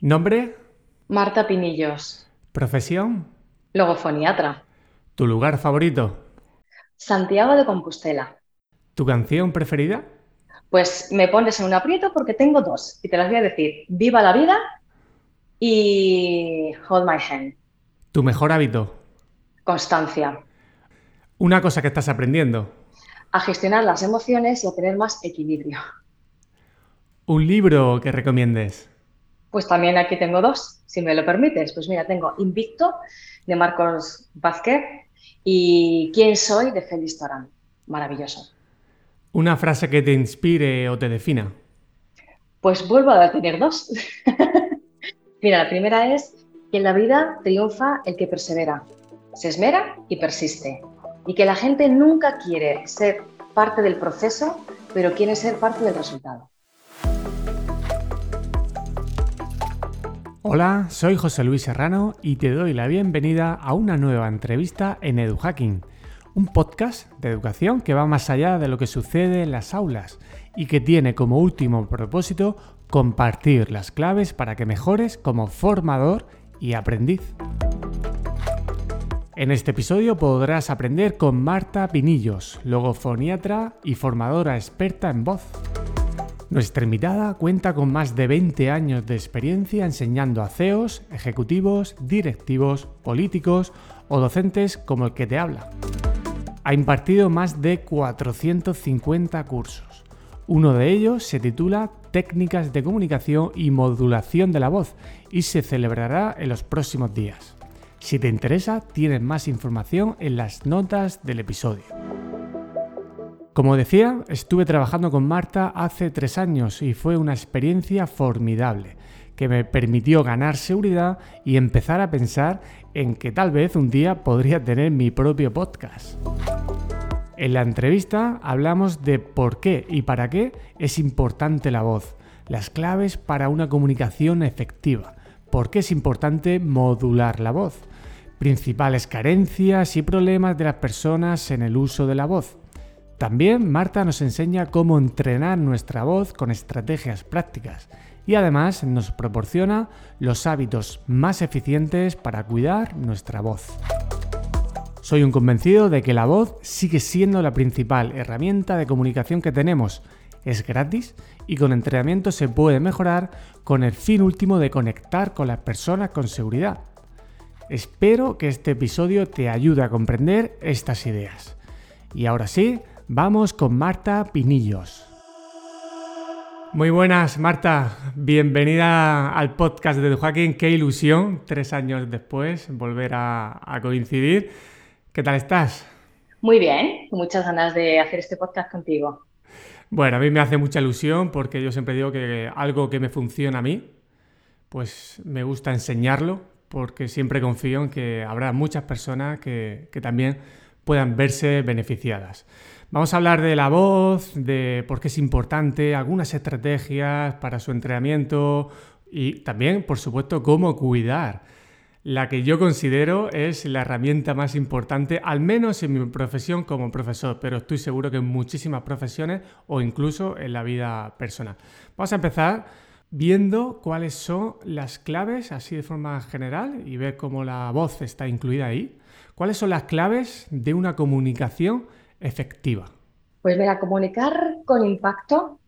¿Nombre? Marta Pinillos. ¿Profesión? Logofoniatra. ¿Tu lugar favorito? Santiago de Compostela. ¿Tu canción preferida? Pues me pones en un aprieto porque tengo dos y te las voy a decir. Viva la vida y Hold My Hand. ¿Tu mejor hábito? Constancia. Una cosa que estás aprendiendo. A gestionar las emociones y a tener más equilibrio. ¿Un libro que recomiendes? Pues también aquí tengo dos, si me lo permites. Pues mira, tengo Invicto de Marcos Vázquez y ¿Quién soy? de Félix Torán. Maravilloso. ¿Una frase que te inspire o te defina? Pues vuelvo a tener dos. Mira, la primera es que en la vida triunfa el que persevera, se esmera y persiste. Y que la gente nunca quiere ser parte del proceso, pero quiere ser parte del resultado. Hola, soy José Luis Serrano y te doy la bienvenida a una nueva entrevista en EduHacking, un podcast de educación que va más allá de lo que sucede en las aulas y que tiene como último propósito compartir las claves para que mejores como formador y aprendiz. En este episodio podrás aprender con Marta Pinillos, logofoniatra y formadora experta en voz. Nuestra invitada cuenta con más de 20 años de experiencia enseñando a CEOs, ejecutivos, directivos, políticos o docentes como el que te habla. Ha impartido más de 450 cursos. Uno de ellos se titula Técnicas de comunicación y modulación de la voz y se celebrará en los próximos días. Si te interesa, tienes más información en las notas del episodio. Como decía, estuve trabajando con Marta hace tres años y fue una experiencia formidable que me permitió ganar seguridad y empezar a pensar en que tal vez un día podría tener mi propio podcast. En la entrevista hablamos de por qué y para qué es importante la voz, las claves para una comunicación efectiva, por qué es importante modular la voz, principales carencias y problemas de las personas en el uso de la voz, también Marta nos enseña cómo entrenar nuestra voz con estrategias prácticas y además nos proporciona los hábitos más eficientes para cuidar nuestra voz. Soy un convencido de que la voz sigue siendo la principal herramienta de comunicación que tenemos. Es gratis y con entrenamiento se puede mejorar con el fin último de conectar con las personas con seguridad. Espero que este episodio te ayude a comprender estas ideas. Y ahora sí, Vamos con Marta Pinillos. Muy buenas, Marta. Bienvenida al podcast de Joaquín. Qué ilusión, tres años después, volver a, coincidir. ¿Qué tal estás? Muy bien, con muchas ganas de hacer este podcast contigo. Bueno, a mí me hace mucha ilusión porque yo siempre digo que algo que me funciona a mí, pues me gusta enseñarlo porque siempre confío en que habrá muchas personas que, que también puedan verse beneficiadas. Vamos a hablar de la voz, de por qué es importante, algunas estrategias para su entrenamiento y también, por supuesto, cómo cuidar. La que yo considero es la herramienta más importante, al menos en mi profesión como profesor, pero estoy seguro que en muchísimas profesiones o incluso en la vida personal. Vamos a empezar viendo cuáles son las claves, así de forma general, y ver cómo la voz está incluida ahí. ¿Cuáles son las claves de una comunicación efectiva? Pues mira, comunicar con impacto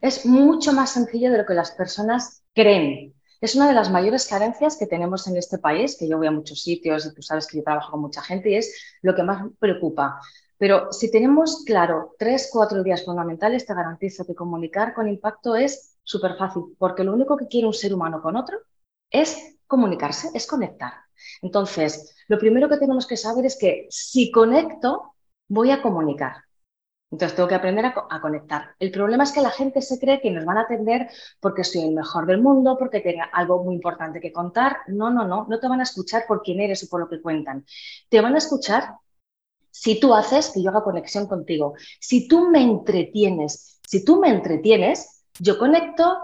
es mucho más sencillo de lo que las personas creen. Es una de las mayores carencias que tenemos en este país, que yo voy a muchos sitios y tú sabes que yo trabajo con mucha gente y es lo que más preocupa. Pero si tenemos claro tres, cuatro días fundamentales, te garantizo que comunicar con impacto es súper fácil, porque lo único que quiere un ser humano con otro es comunicarse, es conectar. Entonces, lo primero que tenemos que saber es que si conecto, voy a comunicar. Entonces tengo que aprender a, conectar. El problema es que la gente se cree que nos van a atender porque soy el mejor del mundo, porque tenga algo muy importante que contar. No, no, no, no te van a escuchar por quién eres o por lo que cuentan. Te van a escuchar si tú haces que yo haga conexión contigo. Si tú me entretienes, si tú me entretienes, yo conecto,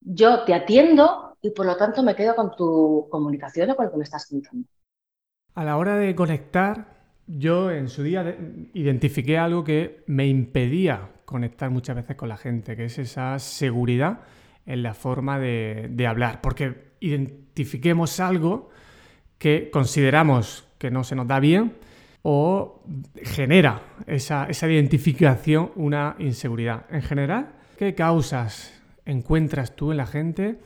yo te atiendo y por lo tanto me quedo con tu comunicación o con lo que me estás contando. A la hora de conectar, yo en su día identifiqué algo que me impedía conectar muchas veces con la gente, que es esa seguridad en la forma de, hablar. Porque identifiquemos algo que consideramos que no se nos da bien o genera esa, identificación una inseguridad. En general, ¿qué causas encuentras tú en la gente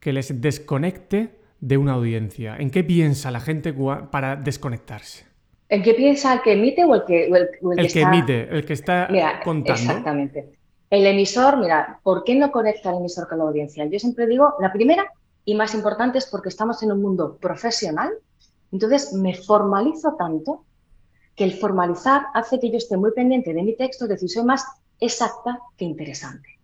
que les desconecte de una audiencia? ¿En qué piensa la gente para desconectarse? ¿En qué piensa el que emite o el que, el, que, emite, el que está contando? Exactamente. El emisor, mira, ¿por qué no conecta el emisor con la audiencia? Yo siempre digo, la primera y más importante es porque estamos en un mundo profesional, entonces me formalizo tanto que el formalizar hace que yo esté muy pendiente de mi texto, es decir, soy más exacta que interesante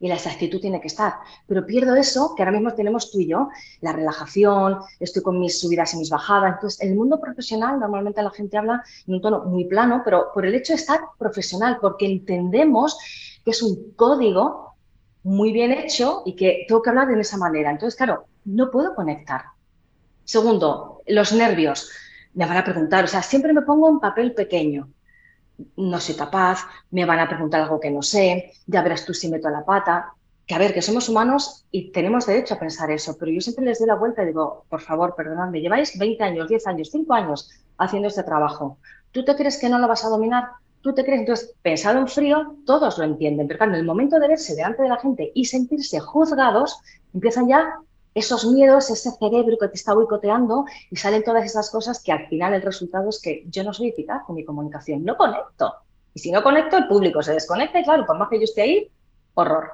y la exactitud tiene que estar. Pero pierdo eso que ahora mismo tenemos tú y yo, la relajación, estoy con mis subidas y mis bajadas. Entonces, en el mundo profesional normalmente la gente habla en un tono muy plano, pero por el hecho de estar profesional, porque entendemos que es un código muy bien hecho y que tengo que hablar de esa manera. Entonces, claro, no puedo conectar. Segundo, los nervios. Me van a preguntar, o sea, siempre me pongo en papel pequeño no soy capaz, me van a preguntar algo que no sé, ya verás tú si meto la pata. Que a ver, que somos humanos y tenemos derecho a pensar eso, pero yo siempre les doy la vuelta y digo, por favor, perdonadme, lleváis 20 años, 10 años, 5 años haciendo este trabajo. ¿Tú te crees que no lo vas a dominar? ¿Tú te crees? Entonces, pensado en frío, todos lo entienden, pero claro, en el momento de verse delante de la gente y sentirse juzgados, empiezan ya esos miedos, ese cerebro que te está boicoteando y salen todas esas cosas que al final el resultado es que yo no soy eficaz con mi comunicación, no conecto. Y si no conecto, el público se desconecta y claro, por más que yo esté ahí, horror.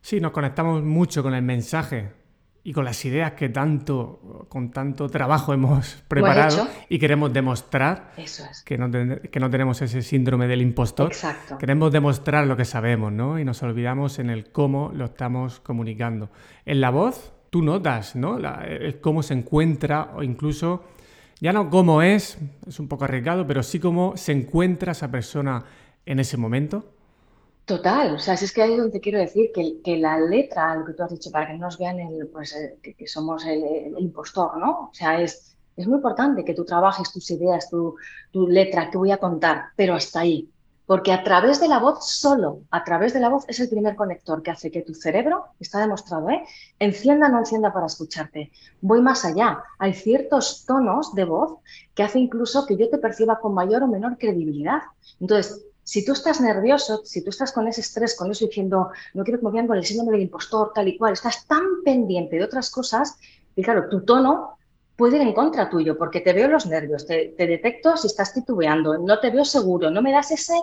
Sí, nos conectamos mucho con el mensaje y con las ideas que tanto, con tanto trabajo hemos preparado y queremos demostrar que, no que, no tenemos ese síndrome del impostor. Exacto. Queremos demostrar lo que sabemos, ¿no? Y nos olvidamos en el cómo lo estamos comunicando. En la voz, tú notas, ¿no? el cómo se encuentra o incluso, ya no cómo es, es un poco arriesgado, pero sí cómo se encuentra esa persona en ese momento. Total, o sea, si es que ahí donde quiero decir que, la letra, lo que tú has dicho, para que no nos vean el, pues, eh, que, somos el, impostor, ¿no? O sea, es, es muy importante que tú trabajes tus ideas, tu, tu letra, que voy a contar, pero hasta ahí. Porque a través de la voz, solo a través de la voz es el primer conector que hace que tu cerebro, está demostrado, ¿eh? encienda o no encienda para escucharte. Voy más allá. Hay ciertos tonos de voz que hace incluso que yo te perciba con mayor o menor credibilidad. Entonces, si tú estás nervioso, si tú estás con ese estrés, con eso diciendo, no quiero que me vean con el síndrome del impostor, tal y cual, estás tan pendiente de otras cosas, y claro, tu tono puede ir en contra tuyo, porque te veo los nervios, te, detecto si estás titubeando, no te veo seguro, no me das ese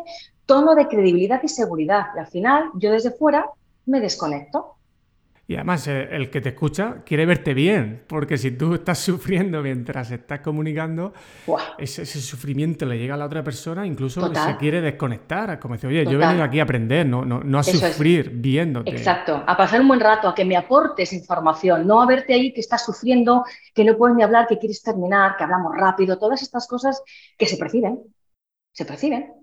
tono de credibilidad y seguridad. Y al final, yo desde fuera me desconecto. Y además, eh, el que te escucha quiere verte bien, porque si tú estás sufriendo mientras estás comunicando, ese, sufrimiento le llega a la otra persona, incluso se quiere desconectar, como decir, oye, yo he venido aquí a aprender, no, no, a sufrir viéndote. Exacto, a pasar un buen rato, a que me aportes información, no a verte ahí que estás sufriendo, que no puedes ni hablar, que quieres terminar, que hablamos rápido, todas estas cosas que se perciben, se perciben.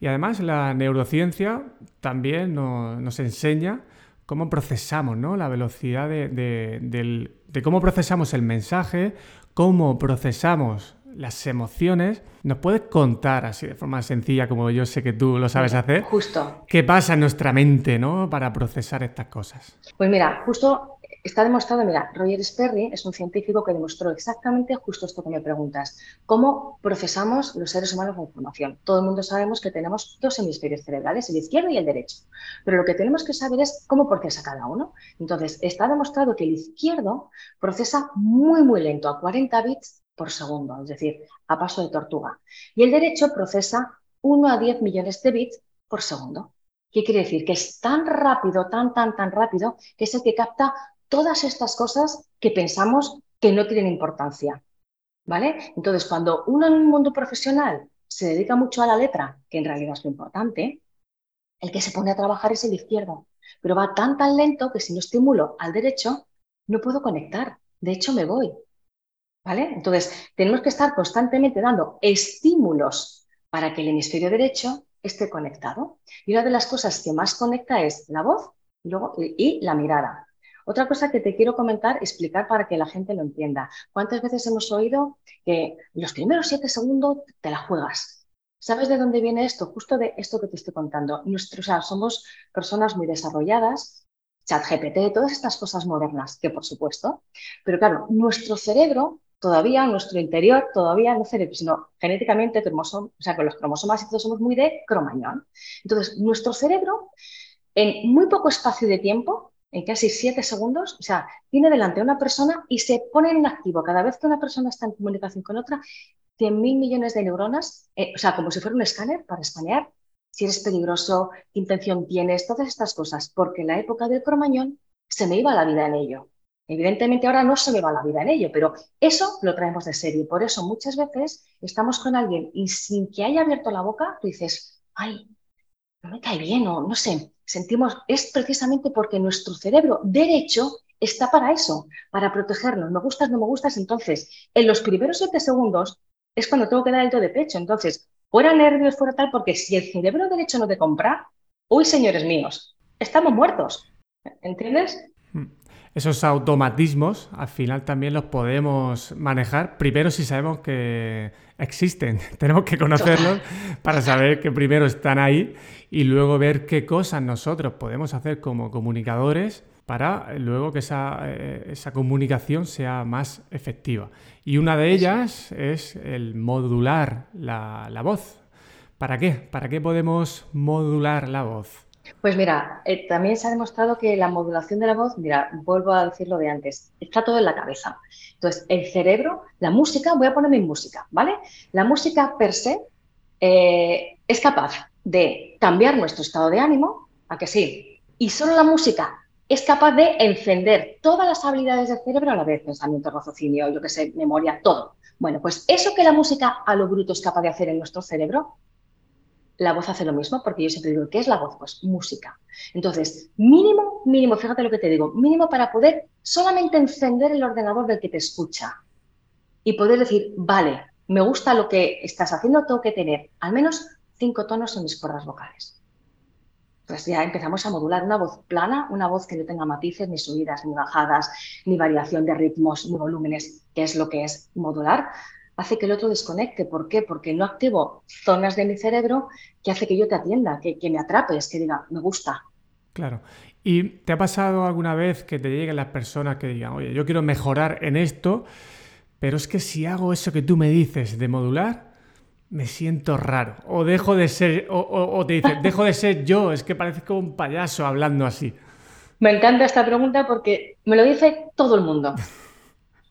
Y además la neurociencia también nos enseña cómo procesamos, ¿no? La velocidad de, cómo procesamos el mensaje, cómo procesamos las emociones. ¿Nos puedes contar así de forma sencilla, como yo sé que tú lo sabes hacer? Justo. ¿Qué pasa en nuestra mente, ¿no? Para procesar estas cosas. Pues mira, justo está demostrado, mira, Roger Sperry es un científico que demostró exactamente justo esto que me preguntas, cómo procesamos los seres humanos la información. Todo el mundo sabemos que tenemos dos hemisferios cerebrales, el izquierdo y el derecho, pero lo que tenemos que saber es cómo procesa cada uno. Entonces, está demostrado que el izquierdo procesa muy, muy lento, a 40 bits por segundo, es decir, a paso de tortuga, y el derecho procesa 1 a 10 millones de bits por segundo. ¿Qué quiere decir? Que es tan rápido, tan, tan, tan rápido, que es el que capta todas estas cosas que pensamos que no tienen importancia. ¿Vale? Entonces, cuando uno en un mundo profesional se dedica mucho a la letra, que en realidad es lo importante, el que se pone a trabajar es el izquierdo, pero va tan tan lento que si no estimulo al derecho, no puedo conectar. De hecho, me voy. ¿Vale? Entonces, tenemos que estar constantemente dando estímulos para que el hemisferio derecho esté conectado. Y una de las cosas que más conecta es la voz luego, y la mirada. Otra cosa que te quiero comentar, explicar para que la gente lo entienda. ¿Cuántas veces hemos oído que los primeros siete segundos te la juegas? ¿Sabes de dónde viene esto? Justo de esto que te estoy contando. Nuestros, somos personas muy desarrolladas. ChatGPT, todas estas cosas modernas, que por supuesto, pero claro, nuestro cerebro todavía, nuestro interior, todavía no cerebro, sino genéticamente, o sea, con los cromosomas y todos somos muy de cromañón. Entonces, nuestro cerebro, en muy poco espacio de tiempo, en casi siete segundos, o sea, tiene delante a una persona y se pone en activo cada vez que una persona está en comunicación con otra, 100.000 millones de neuronas, eh, o sea, como si fuera un escáner para escanear si eres peligroso, qué intención tienes, todas estas cosas, porque en la época del cromañón se me iba la vida en ello. Evidentemente ahora no se me va la vida en ello, pero eso lo traemos de serie. Por eso muchas veces estamos con alguien y sin que haya abierto la boca, tú dices, ay, no me cae bien o no sé, sentimos, es precisamente porque nuestro cerebro derecho está para eso, para protegernos. Me gustas, no me gustas. Entonces, en los primeros siete segundos es cuando tengo que dar el do de pecho. Entonces, fuera nervios, fuera tal, porque si el cerebro derecho no te compra, uy, señores míos, estamos muertos. ¿Entiendes? Esos automatismos al final también los podemos manejar, primero si sabemos que existen, tenemos que conocerlos para saber que primero están ahí y luego ver qué cosas nosotros podemos hacer como comunicadores para luego que esa, eh, esa, comunicación sea más efectiva. Y una de ellas es el modular la, la, voz. ¿Para qué? ¿Para qué podemos modular la voz? Pues mira, eh, también se ha demostrado que la modulación de la voz, mira, vuelvo a decirlo de antes, está todo en la cabeza. Entonces, el cerebro, la música, voy a ponerme en música, ¿vale? La música per se eh, es capaz de cambiar nuestro estado de ánimo, ¿a que sí? Y solo la música es capaz de encender todas las habilidades del cerebro a la vez, pensamiento, raciocinio, yo que sé, memoria, todo. Bueno, pues eso que la música a lo bruto es capaz de hacer en nuestro cerebro, la voz hace lo mismo, porque yo siempre digo, ¿qué es la voz? Pues música. Entonces, mínimo, mínimo, fíjate lo que te digo, mínimo para poder solamente encender el ordenador del que te escucha y poder decir, vale, me gusta lo que estás haciendo, tengo que tener al menos cinco tonos en mis cuerdas vocales pues ya empezamos a modular una voz plana, una voz que no tenga matices, ni subidas, ni bajadas, ni variación de ritmos, ni volúmenes, que es lo que es modular, hace que el otro desconecte. ¿Por qué? Porque no activo zonas de mi cerebro que hace que yo te atienda, que, que me atrapes, que diga, me gusta. Claro. ¿Y te ha pasado alguna vez que te lleguen las personas que digan, oye, yo quiero mejorar en esto, pero es que si hago eso que tú me dices de modular, me siento raro. O dejo de ser, o, te dice, dejo de ser yo, es que parezco un payaso hablando así. Me encanta esta pregunta porque me lo dice todo el mundo.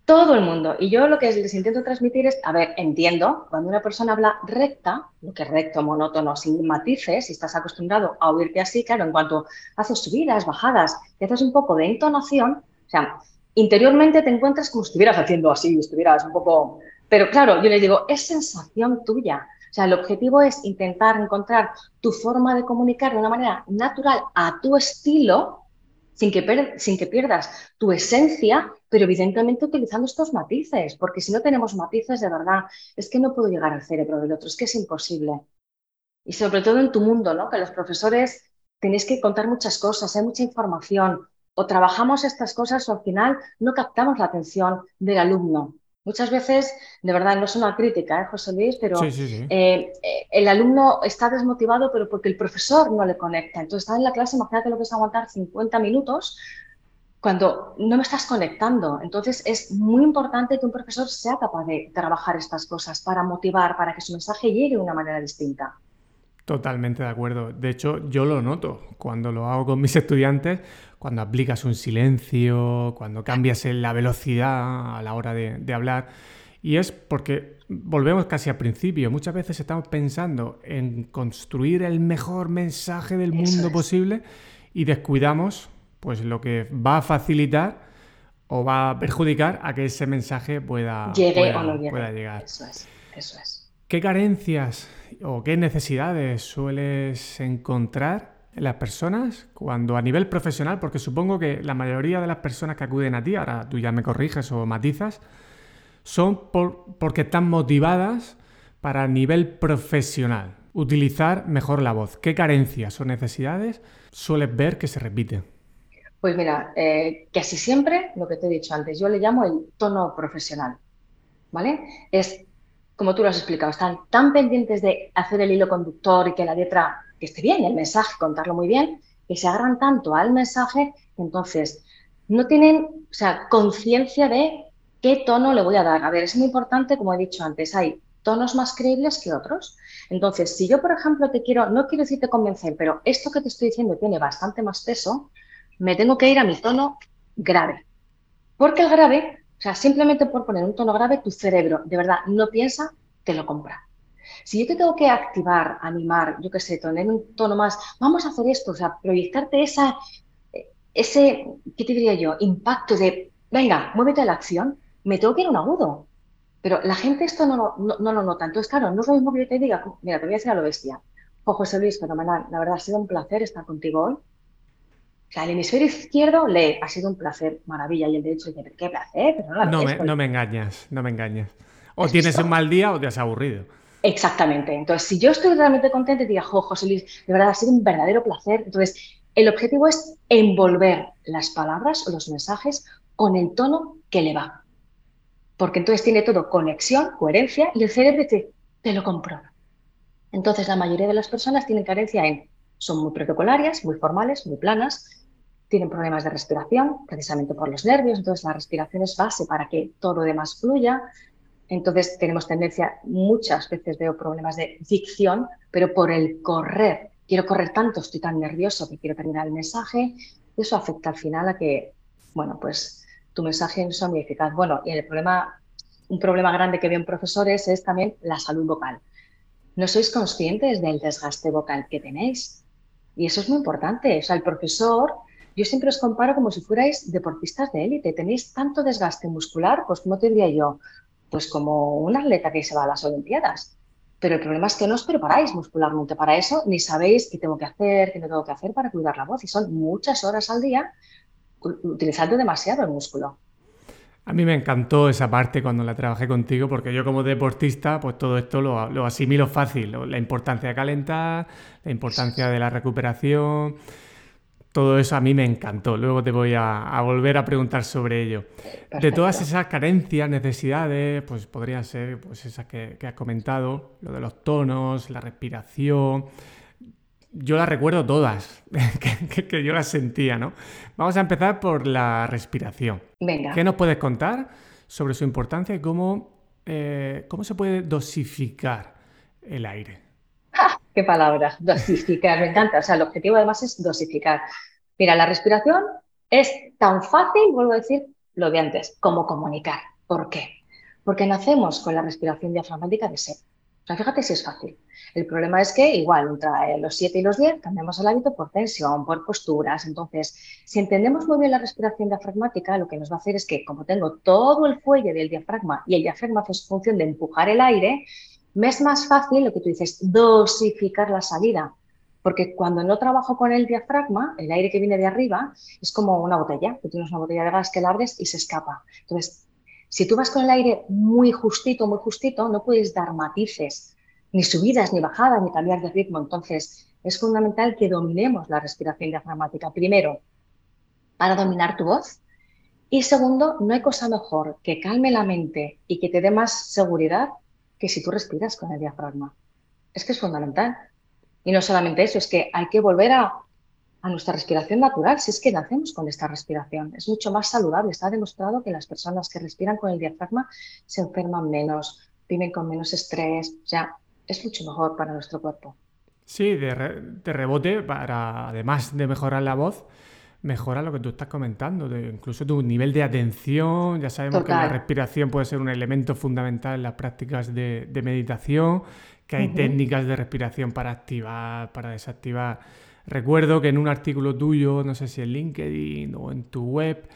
Todo el mundo. Y yo lo que les intento transmitir es, a ver, entiendo, cuando una persona habla recta, lo que es recto, monótono, sin matices, si estás acostumbrado a oírte así, claro, en cuanto haces subidas, bajadas, y haces un poco de entonación, o sea, interiormente te encuentras como si estuvieras haciendo así, estuvieras un poco pero claro, yo les digo, es sensación tuya. O sea, el objetivo es intentar encontrar tu forma de comunicar de una manera natural a tu estilo, sin que, sin que pierdas tu esencia, pero evidentemente utilizando estos matices, porque si no tenemos matices de verdad, es que no puedo llegar al cerebro del otro, es que es imposible. Y sobre todo en tu mundo, ¿no? Que los profesores tenéis que contar muchas cosas, hay mucha información, o trabajamos estas cosas o al final no captamos la atención del alumno. Muchas veces, de verdad, no es una crítica, ¿eh, José Luis, pero eh, eh, el alumno está desmotivado, pero porque el profesor no le conecta. Entonces, está en la clase, imagínate lo que es aguantar 50 minutos cuando no me estás conectando. Entonces, es muy importante que un profesor sea capaz de trabajar estas cosas para motivar, para que su mensaje llegue de una manera distinta. Totalmente de acuerdo. De hecho, yo lo noto cuando lo hago con mis estudiantes, cuando aplicas un silencio, cuando cambias la velocidad a la hora de, hablar. Y es porque volvemos casi al principio. Muchas veces estamos pensando en construir el mejor mensaje del mundo posible y descuidamos pues lo que va a facilitar o va a perjudicar a que ese mensaje pueda, Llegue o no pueda llegar. Eso es, eso es. ¿Qué carencias o qué necesidades sueles encontrar en las personas cuando a nivel profesional, porque supongo que la mayoría de las personas que acuden a ti, ahora tú ya me corriges o matizas, son porque están motivadas para a nivel profesional utilizar mejor la voz. ¿Qué carencias o necesidades sueles ver que se repiten? Pues mira, eh, casi siempre, lo que te he dicho antes, yo le llamo el tono profesional, ¿vale? Es como tú lo has explicado, están tan pendientes de hacer el hilo conductor y que la letra que esté bien, el mensaje, contarlo muy bien, que se agarran tanto al mensaje entonces no tienen, o sea, conciencia de qué tono le voy a dar. A ver, es muy importante, como he dicho antes, hay tonos más creíbles que otros. Entonces, si yo, por ejemplo, te quiero, no quiero decirte convencer, pero esto que te estoy diciendo tiene bastante más peso, me tengo que ir a mi tono grave. Porque el grave, o sea, simplemente por poner un tono grave, tu cerebro de verdad no piensa, te lo compra. Si yo te tengo que activar, animar, yo qué sé, tener un tono más, vamos a hacer esto, o sea, proyectarte esa, ese, ¿qué te diría yo? Impacto de, venga, muévete a la acción, me tengo que ir a un agudo. Pero la gente esto no lo, no, lo nota. Entonces, claro, no es lo mismo que te diga, mira, te voy a decir a lo bestia. Oh, José Luis, fenomenal, la verdad ha sido un placer estar contigo hoy. O sea, el hemisferio izquierdo le ha sido un placer, maravilla, y el derecho dice, qué placer, pero no no, me, no me engañas, no me engañas. O tienes un mal día o te has aburrido. Exactamente. Entonces, si yo estoy realmente contenta y diga, jo, José Luis, de verdad ha sido un verdadero placer. Entonces, el objetivo es envolver las palabras o los mensajes con el tono que le va. Porque entonces tiene todo conexión, coherencia y el cerebro dice, te lo compro. Entonces, la mayoría de las personas tienen carencia en, son muy protocolarias, muy formales, muy planas, tienen problemas de respiración, precisamente por los nervios, entonces la respiración es base para que todo lo demás fluya, entonces tenemos tendencia, muchas veces veo problemas de dicción, pero por el correr. Quiero correr tanto, estoy tan nervioso que quiero terminar el mensaje. Eso afecta al final a que, bueno, pues tu mensaje no sea muy eficaz. Bueno, y el problema, un problema grande que veo en profesores es también la salud vocal. No sois conscientes del desgaste vocal que tenéis. Y eso es muy importante. O sea, el profesor, yo siempre os comparo como si fuerais deportistas de élite. Tenéis tanto desgaste muscular, pues como te diría yo, pues como un atleta que se va a las Olimpiadas. Pero el problema es que no os preparáis muscularmente para eso, ni sabéis qué tengo que hacer, qué no tengo que hacer para cuidar la voz. Y son muchas horas al día utilizando demasiado el músculo. A mí me encantó esa parte cuando la trabajé contigo, porque yo como deportista, pues todo esto lo, lo asimilo fácil. La importancia de calentar, la importancia de la recuperación todo eso a mí me encantó. Luego te voy a, volver a preguntar sobre ello. De todas esas carencias, necesidades, pues podrían ser pues esas que, has comentado, lo de los tonos, la respiración. Yo las recuerdo todas, que, yo las sentía, ¿no? Vamos a empezar por la respiración. Venga. ¿Qué nos puedes contar sobre su importancia y cómo, eh, cómo se puede dosificar el aire? qué palabra, dosificar, me encanta. O sea, el objetivo además es dosificar. Mira, la respiración es tan fácil, vuelvo a decir lo de antes, como comunicar. ¿Por qué? Porque nacemos con la respiración diafragmática de ser. O sea, fíjate si es fácil. El problema es que igual entre los 7 y los 10 cambiamos el hábito por tensión, por posturas. Entonces, si entendemos muy bien la respiración diafragmática, lo que nos va a hacer es que como tengo todo el fuelle del diafragma y el diafragma hace su función de empujar el aire, me es más fácil lo que tú dices, dosificar la salida. Porque cuando no trabajo con el diafragma, el aire que viene de arriba es como una botella. Tú tienes una botella de gas que la abres y se escapa. Entonces, si tú vas con el aire muy justito, muy justito, no puedes dar matices, ni subidas, ni bajadas, ni cambiar de ritmo. Entonces, es fundamental que dominemos la respiración diafragmática. Primero, para dominar tu voz. Y segundo, no hay cosa mejor que calme la mente y que te dé más seguridad que si tú respiras con el diafragma. Es que es fundamental. Y no solamente eso, es que hay que volver a, nuestra respiración natural, si es que nacemos con esta respiración. Es mucho más saludable. Está demostrado que las personas que respiran con el diafragma se enferman menos, viven con menos estrés. O sea, es mucho mejor para nuestro cuerpo. Sí, de, rebote, para además de mejorar la voz, mejora lo que tú estás comentando, de incluso tu nivel de atención. Ya sabemos que la respiración puede ser un elemento fundamental en las prácticas de meditación que hay técnicas de respiración para activar, para desactivar. Recuerdo que en un artículo tuyo, no sé si en LinkedIn o en tu web,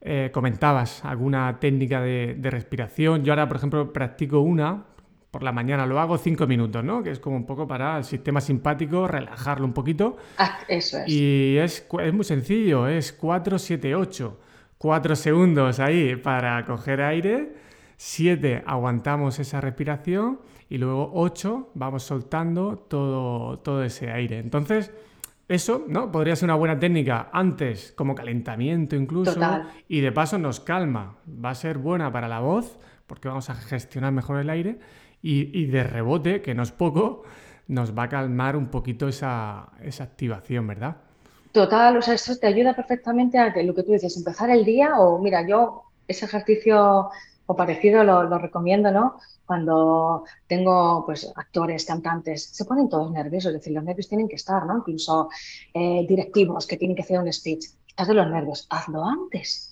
eh, comentabas alguna técnica de, respiración. Yo ahora, por ejemplo, practico una, por la mañana lo hago cinco minutos, ¿no? Que es como un poco para el sistema simpático, relajarlo un poquito. Ah, eso es. Y es, es muy sencillo, es 4, 7, 8. 4 segundos ahí para coger aire, 7 aguantamos esa respiración y luego 8 vamos soltando todo, todo ese aire. Entonces, eso, ¿no? Podría ser una buena técnica antes, como calentamiento incluso, y de paso nos calma. Va a ser buena para la voz, porque vamos a gestionar mejor el aire, y, de rebote, que no es poco, nos va a calmar un poquito esa, esa activación, ¿verdad? Total, o sea, eso te ayuda perfectamente a lo que tú dices, empezar el día o mira, yo ese ejercicio o parecido lo, recomiendo, ¿no? Cuando tengo pues actores, cantantes, se ponen todos nerviosos, es decir, los nervios tienen que estar, ¿no? Incluso eh, directivos que tienen que hacer un speech. Estás de los nervios, hazlo antes.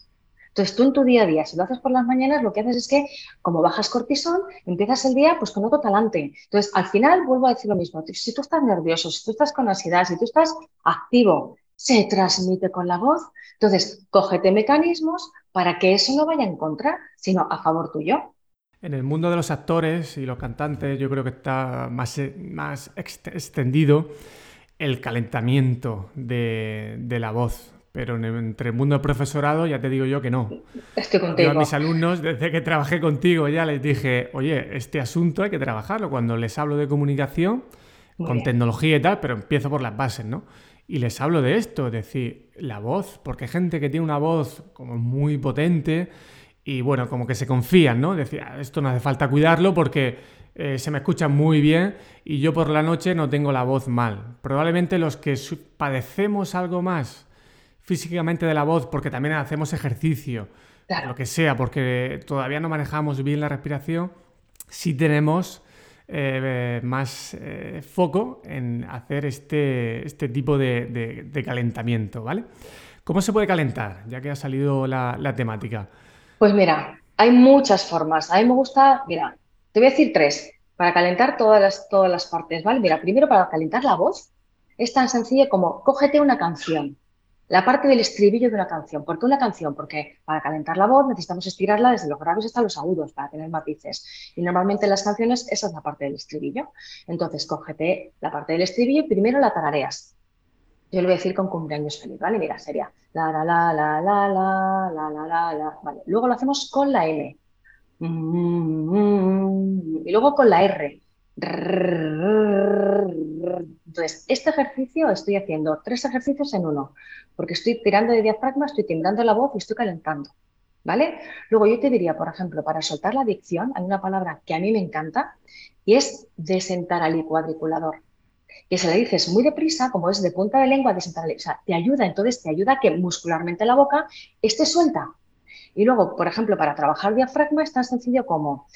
Entonces tú en tu día a día, si lo haces por las mañanas, lo que haces es que como bajas cortisol, empiezas el día pues con otro talante. Entonces al final vuelvo a decir lo mismo, si tú estás nervioso, si tú estás con ansiedad, si tú estás activo, se transmite con la voz. Entonces, cógete mecanismos para que eso no vaya en contra, sino a favor tuyo. En el mundo de los actores y los cantantes yo creo que está más, más extendido el calentamiento de, de la voz. Pero entre el mundo del profesorado ya te digo yo que no. Estoy contigo. Yo a mis alumnos, desde que trabajé contigo, ya les dije, oye, este asunto hay que trabajarlo. Cuando les hablo de comunicación, con tecnología y tal, pero empiezo por las bases, ¿no? Y les hablo de esto, es decir, la voz, porque hay gente que tiene una voz como muy potente y bueno, como que se confían, ¿no? Decir, ah, esto no hace falta cuidarlo porque eh, se me escucha muy bien y yo por la noche no tengo la voz mal. Probablemente los que padecemos algo más físicamente de la voz porque también hacemos ejercicio, lo que sea, porque todavía no manejamos bien la respiración, sí tenemos eh, más eh, foco en hacer este, este tipo de, calentamiento, ¿vale? ¿Cómo se puede calentar, ya que ha salido la, temática? Pues mira, hay muchas formas. A mí me gusta, mira, te voy a decir tres, para calentar todas las, todas las partes, ¿vale? Mira, primero para calentar la voz, es tan sencillo como cógete una canción la parte del estribillo de una canción. ¿Por qué una canción? Porque para calentar la voz necesitamos estirarla desde los graves hasta los agudos para tener matices. Y normalmente en las canciones esa es la parte del estribillo. Entonces, cógete la parte del estribillo y primero la tarareas. Yo le voy a decir con cumpleaños feliz, ¿vale? Mira, sería la la la la la la la la la la. Luego lo hacemos con la L. Y luego con la R. Entonces, este ejercicio estoy haciendo tres ejercicios en uno, porque estoy tirando de diafragma, estoy timbrando la voz y estoy calentando. ¿Vale? Luego yo te diría, por ejemplo, para soltar la dicción, hay una palabra que a mí me encanta y es desentar al cuadriculador. Que se la dices muy deprisa, como es de punta de lengua, desentar o sea, te ayuda, entonces te ayuda a que muscularmente la boca esté suelta. Y luego, por ejemplo, para trabajar diafragma es tan sencillo como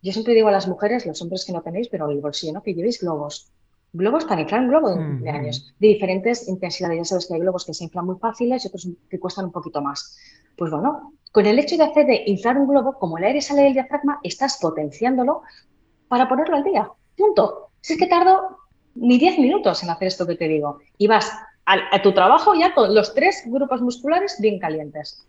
yo siempre digo a las mujeres, los hombres que no tenéis, pero el bolsillo, ¿no? que llevéis globos. Globos para inflar un globo de, años, de diferentes intensidades. Ya sabes que hay globos que se inflan muy fáciles y otros que cuestan un poquito más. Pues bueno, con el hecho de hacer de inflar un globo, como el aire sale del diafragma, estás potenciándolo para ponerlo al día. Punto. Si es que tardo ni 10 minutos en hacer esto que te digo. Y vas a tu trabajo ya con los tres grupos musculares bien calientes.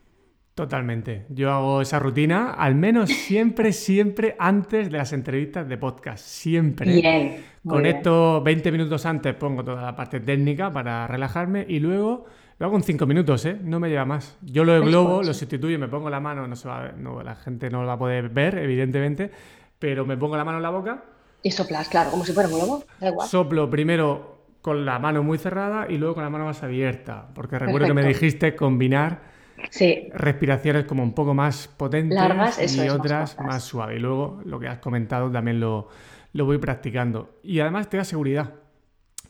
Totalmente. Yo hago esa rutina, al menos siempre, siempre antes de las entrevistas de podcast. Siempre. Bien. Conecto 20 minutos antes, pongo toda la parte técnica para relajarme y luego lo hago en 5 minutos, ¿eh? No me lleva más. Yo lo de globo, lo sustituyo, me pongo la mano, no se va no, la gente no lo va a poder ver, evidentemente, pero me pongo la mano en la boca. Y soplas, claro, como si fuera un globo, da igual. Soplo primero con la mano muy cerrada y luego con la mano más abierta, porque recuerdo que me dijiste combinar Sí. Respiraciones como un poco más potentes y otras más, suaves. Y luego lo que has comentado también lo, voy practicando. Y además te da seguridad.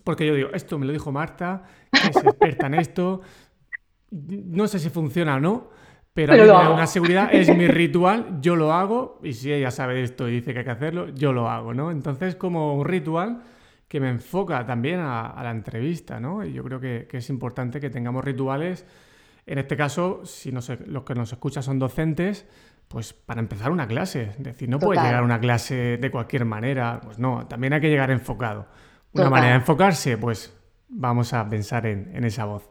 Porque yo digo, esto me lo dijo Marta, que es experta en esto. No sé si funciona o no, pero, a mí me da una seguridad, es mi ritual, yo lo hago, y si ella sabe esto y dice que hay que hacerlo, yo lo hago, ¿no? Entonces, como un ritual que me enfoca también a, la entrevista, ¿no? Y yo creo que, que es importante que tengamos rituales en este caso, si los que nos escuchan son docentes, pues para empezar una clase. Es decir, no puede llegar a una clase de cualquier manera. Pues no, también hay que llegar enfocado. Una manera de enfocarse, pues vamos a pensar en esa voz.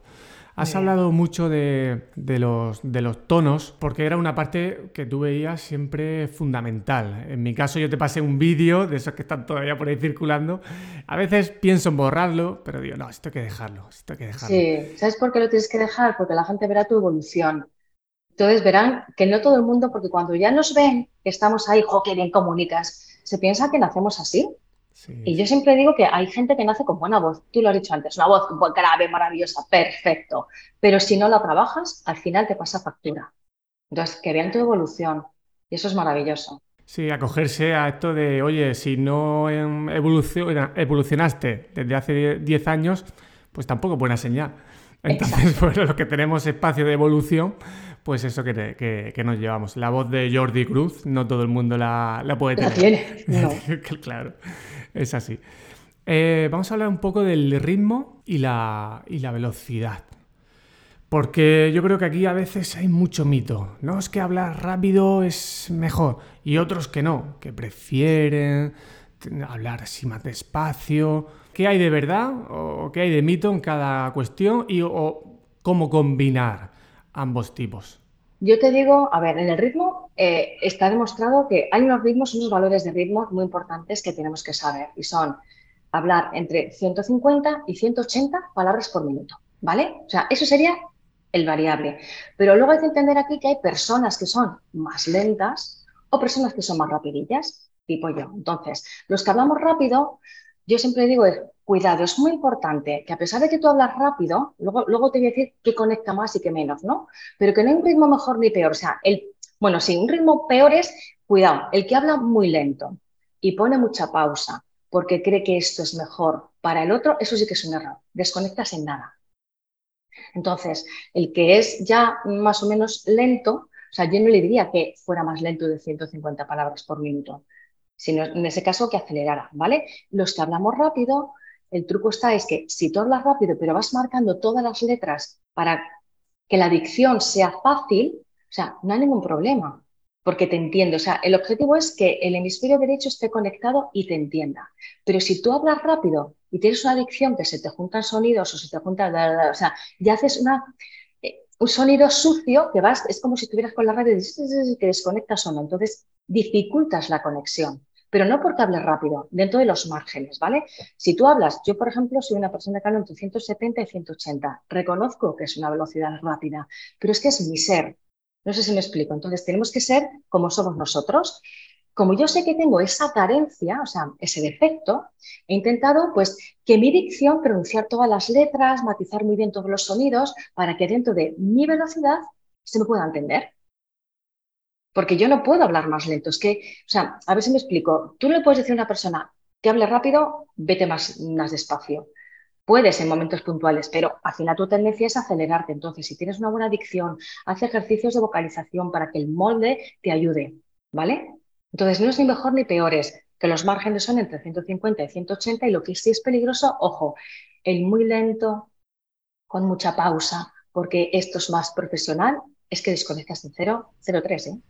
Has hablado mucho de, los, de, los, tonos, porque era una parte que tú veías siempre fundamental. En mi caso, yo te pasé un vídeo de esos que están todavía por ahí circulando. A veces pienso en borrarlo, pero digo, no, esto hay que dejarlo, esto hay que dejarlo. Sí, ¿sabes por qué lo tienes que dejar? Porque la gente verá tu evolución. Entonces verán que no todo el mundo, porque cuando ya nos ven que estamos ahí, jo, qué bien comunicas, se piensa que nacemos así. Y yo siempre digo que hay gente que nace con buena voz, tú lo has dicho antes, una voz grave, maravillosa, perfecto, pero si no la trabajas, al final te pasa factura. Entonces, que vean tu evolución y eso es maravilloso. Sí, acogerse a esto de, oye, si no evolucionaste desde hace 10 años, pues tampoco buena señal. Entonces, bueno, lo que tenemos espacio de evolución, pues eso que, nos llevamos. La voz de Jordi Cruz, no todo el mundo la, puede tener. La tiene, claro, es así. Eh, vamos a hablar un poco del ritmo y la, y la velocidad. Porque yo creo que aquí a veces hay mucho mito. No es que hablar rápido es mejor. Y otros que no, que prefieren hablar así más despacio. ¿Qué hay de verdad o qué hay de mito en cada cuestión y o cómo combinar ambos tipos? Yo te digo, a ver, en el ritmo eh, está demostrado que hay unos ritmos, unos valores de ritmo muy importantes que tenemos que saber y son hablar entre 150 y 180 palabras por minuto, ¿vale? O sea, eso sería el variable. Pero luego hay que entender aquí que hay personas que son más lentas o personas que son más rapidillas, tipo yo. Entonces, los que hablamos rápido, yo siempre digo, cuidado, es muy importante que a pesar de que tú hablas rápido, luego, te voy a decir qué conecta más y qué menos, ¿no? Pero que no hay un ritmo mejor ni peor. O sea, el, bueno, sí, un ritmo peor es, cuidado, el que habla muy lento y pone mucha pausa porque cree que esto es mejor para el otro, eso sí que es un error. Desconectas en nada. Entonces, el que es ya más o menos lento, o sea, yo no le diría que fuera más lento de 150 palabras por minuto, sino en ese caso que acelerara, ¿vale? Los que hablamos rápido, el truco está es que si tú hablas rápido, pero vas marcando todas las letras para que la dicción sea fácil, o sea, no hay ningún problema, porque te entiendo. O sea, el objetivo es que el hemisferio derecho esté conectado y te entienda. Pero si tú hablas rápido y tienes una dicción que se te juntan sonidos o se te juntan, o sea, ya haces una, eh, un sonido sucio que vas, es como si estuvieras con la radio y que desconectas o no. Entonces, dificultas la conexión. Pero no porque hables rápido, dentro de los márgenes, ¿vale? Si tú hablas, yo por ejemplo soy una persona que habla entre 170 y 180. Reconozco que es una velocidad rápida, pero es que es mi ser. No sé si me explico. Entonces, tenemos que ser como somos nosotros como yo sé que tengo esa carencia, o sea, ese defecto, he intentado pues que mi dicción pronunciar todas las letras, matizar muy bien todos los sonidos para que dentro de mi velocidad se me pueda entender. Porque yo no puedo hablar más lento. Es que, o sea, a ver si me explico. Tú le puedes decir a una persona que hable rápido, vete más, más despacio. Puedes en momentos puntuales, pero al final tu tendencia es acelerarte. Entonces, si tienes una buena dicción, haz ejercicios de vocalización para que el molde te ayude, ¿vale? Entonces, no es ni mejor ni peor, es que los márgenes son entre 150 y 180 y lo que sí es peligroso, ojo, el muy lento, con mucha pausa, porque esto es más profesional, es que desconectas en 0, 0,3. ¿eh?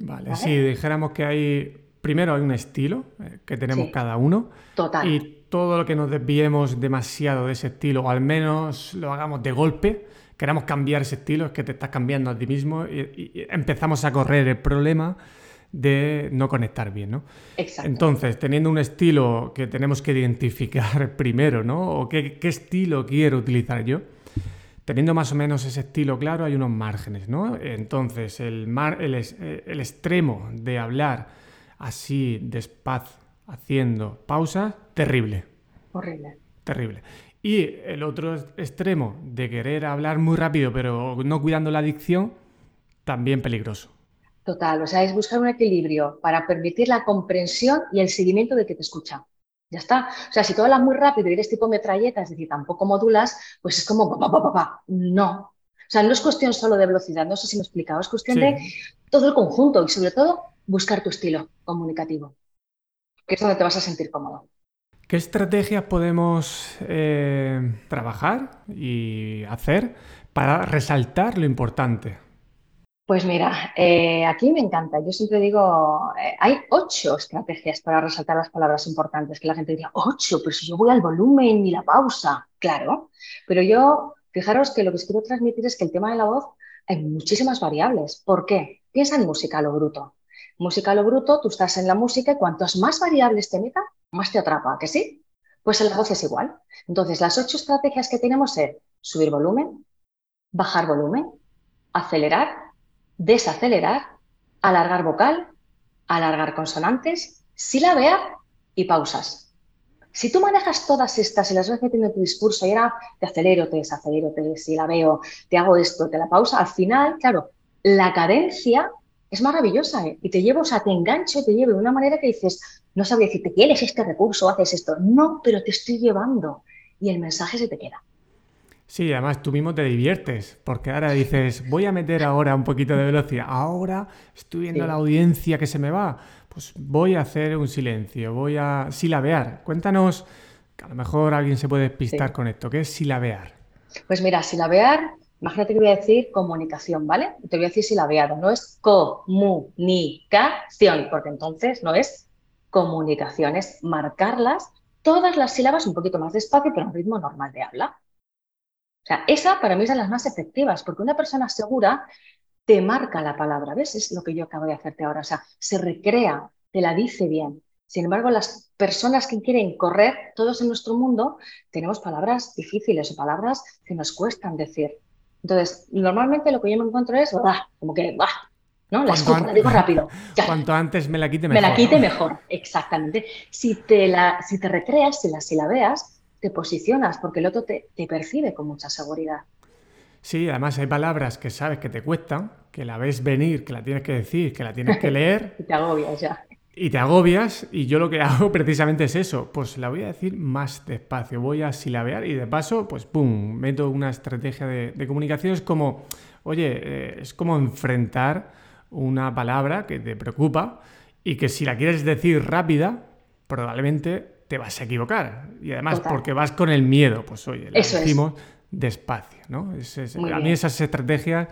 Vale, si dijéramos que hay, primero hay un estilo eh, que tenemos cada uno. Total. Y todo lo que nos desviemos demasiado de ese estilo, o al menos lo hagamos de golpe, queramos cambiar ese estilo, es que te estás cambiando a ti mismo y empezamos a correr el problema de no conectar bien, ¿no? Exacto. Entonces, teniendo un estilo que tenemos que identificar primero, ¿no? O qué, estilo quiero utilizar yo. Teniendo más o menos ese estilo claro, hay unos márgenes, ¿no? Entonces, el, el, extremo de hablar así despacio, haciendo pausas, terrible. Horrible. Terrible. Y el otro extremo de querer hablar muy rápido, pero no cuidando la dicción, también peligroso. Total, o sea, es buscar un equilibrio para permitir la comprensión y el seguimiento de que te escucha. Ya está. O sea, si tú hablas muy rápido y eres tipo metralleta, es decir, tampoco modulas, pues es como pa, pa, pa, No. O sea, no es cuestión solo de velocidad, no sé si me he explicado, es cuestión de todo el conjunto y sobre todo buscar tu estilo comunicativo, que es donde te vas a sentir cómodo. ¿Qué estrategias podemos eh, trabajar y hacer para resaltar lo importante? Pues mira, eh, aquí me encanta. Yo siempre digo, eh, hay ocho estrategias para resaltar las palabras importantes, que la gente diría, ocho, pero si yo voy al volumen y la pausa, claro. Pero yo, fijaros que lo que os quiero transmitir es que el tema de la voz hay muchísimas variables. ¿Por qué? Piensa en música a lo bruto. Música a lo bruto, tú estás en la música y cuantas más variables te meta, más te atrapa, ¿que sí? Pues en la voz es igual. Entonces, las ocho estrategias que tenemos es subir volumen, bajar volumen, acelerar, desacelerar, alargar vocal, alargar consonantes, silabear y pausas. Si tú manejas todas estas y las vas metiendo en tu discurso y ahora te acelero, te desacelero, te silabeo, te hago esto, te la pausa, al final, claro, la cadencia es maravillosa ¿eh? y te llevo, o sea, te engancho, te llevo de una manera que dices, no sabría decirte, ¿quieres este recurso? ¿Haces esto? No, pero te estoy llevando y el mensaje se te queda. Sí, además tú mismo te diviertes, porque ahora dices, voy a meter ahora un poquito de velocidad, ahora estoy viendo la audiencia que se me va, pues voy a hacer un silencio, voy a silabear. Cuéntanos, que a lo mejor alguien se puede despistar con esto, ¿qué es silabear? Pues mira, silabear, imagínate que voy a decir comunicación, ¿vale? Te voy a decir silabeado, no es comunicación, porque entonces no es comunicación, es marcarlas, todas las sílabas un poquito más despacio, pero a un ritmo normal de habla. O sea, esa para mí es de las más efectivas, porque una persona segura te marca la palabra, ¿ves? Es lo que yo acabo de hacerte ahora, o sea, se recrea, te la dice bien. Sin embargo, las personas que quieren correr, todos en nuestro mundo, tenemos palabras difíciles o palabras que nos cuestan decir. Entonces, normalmente lo que yo me encuentro es, como que, bah, ¿no? La escupo, la digo rápido. Cuanto antes me la quite mejor. Me la quite mejor, exactamente. Si te, la, si te recreas, si la, si la veas, te posicionas porque el otro te, percibe con mucha seguridad. Sí, además hay palabras que sabes que te cuestan, que la ves venir, que la tienes que decir, que la tienes que leer. y te agobias ya. Y te agobias, y yo lo que hago precisamente es eso, pues la voy a decir más despacio, voy a silabear y de paso, pues pum, meto una estrategia de, comunicación, es como, oye, eh, es como enfrentar una palabra que te preocupa y que si la quieres decir rápida, probablemente te vas a equivocar. Y además porque vas con el miedo, pues oye, lo decimos despacio, ¿no? a mí esas estrategias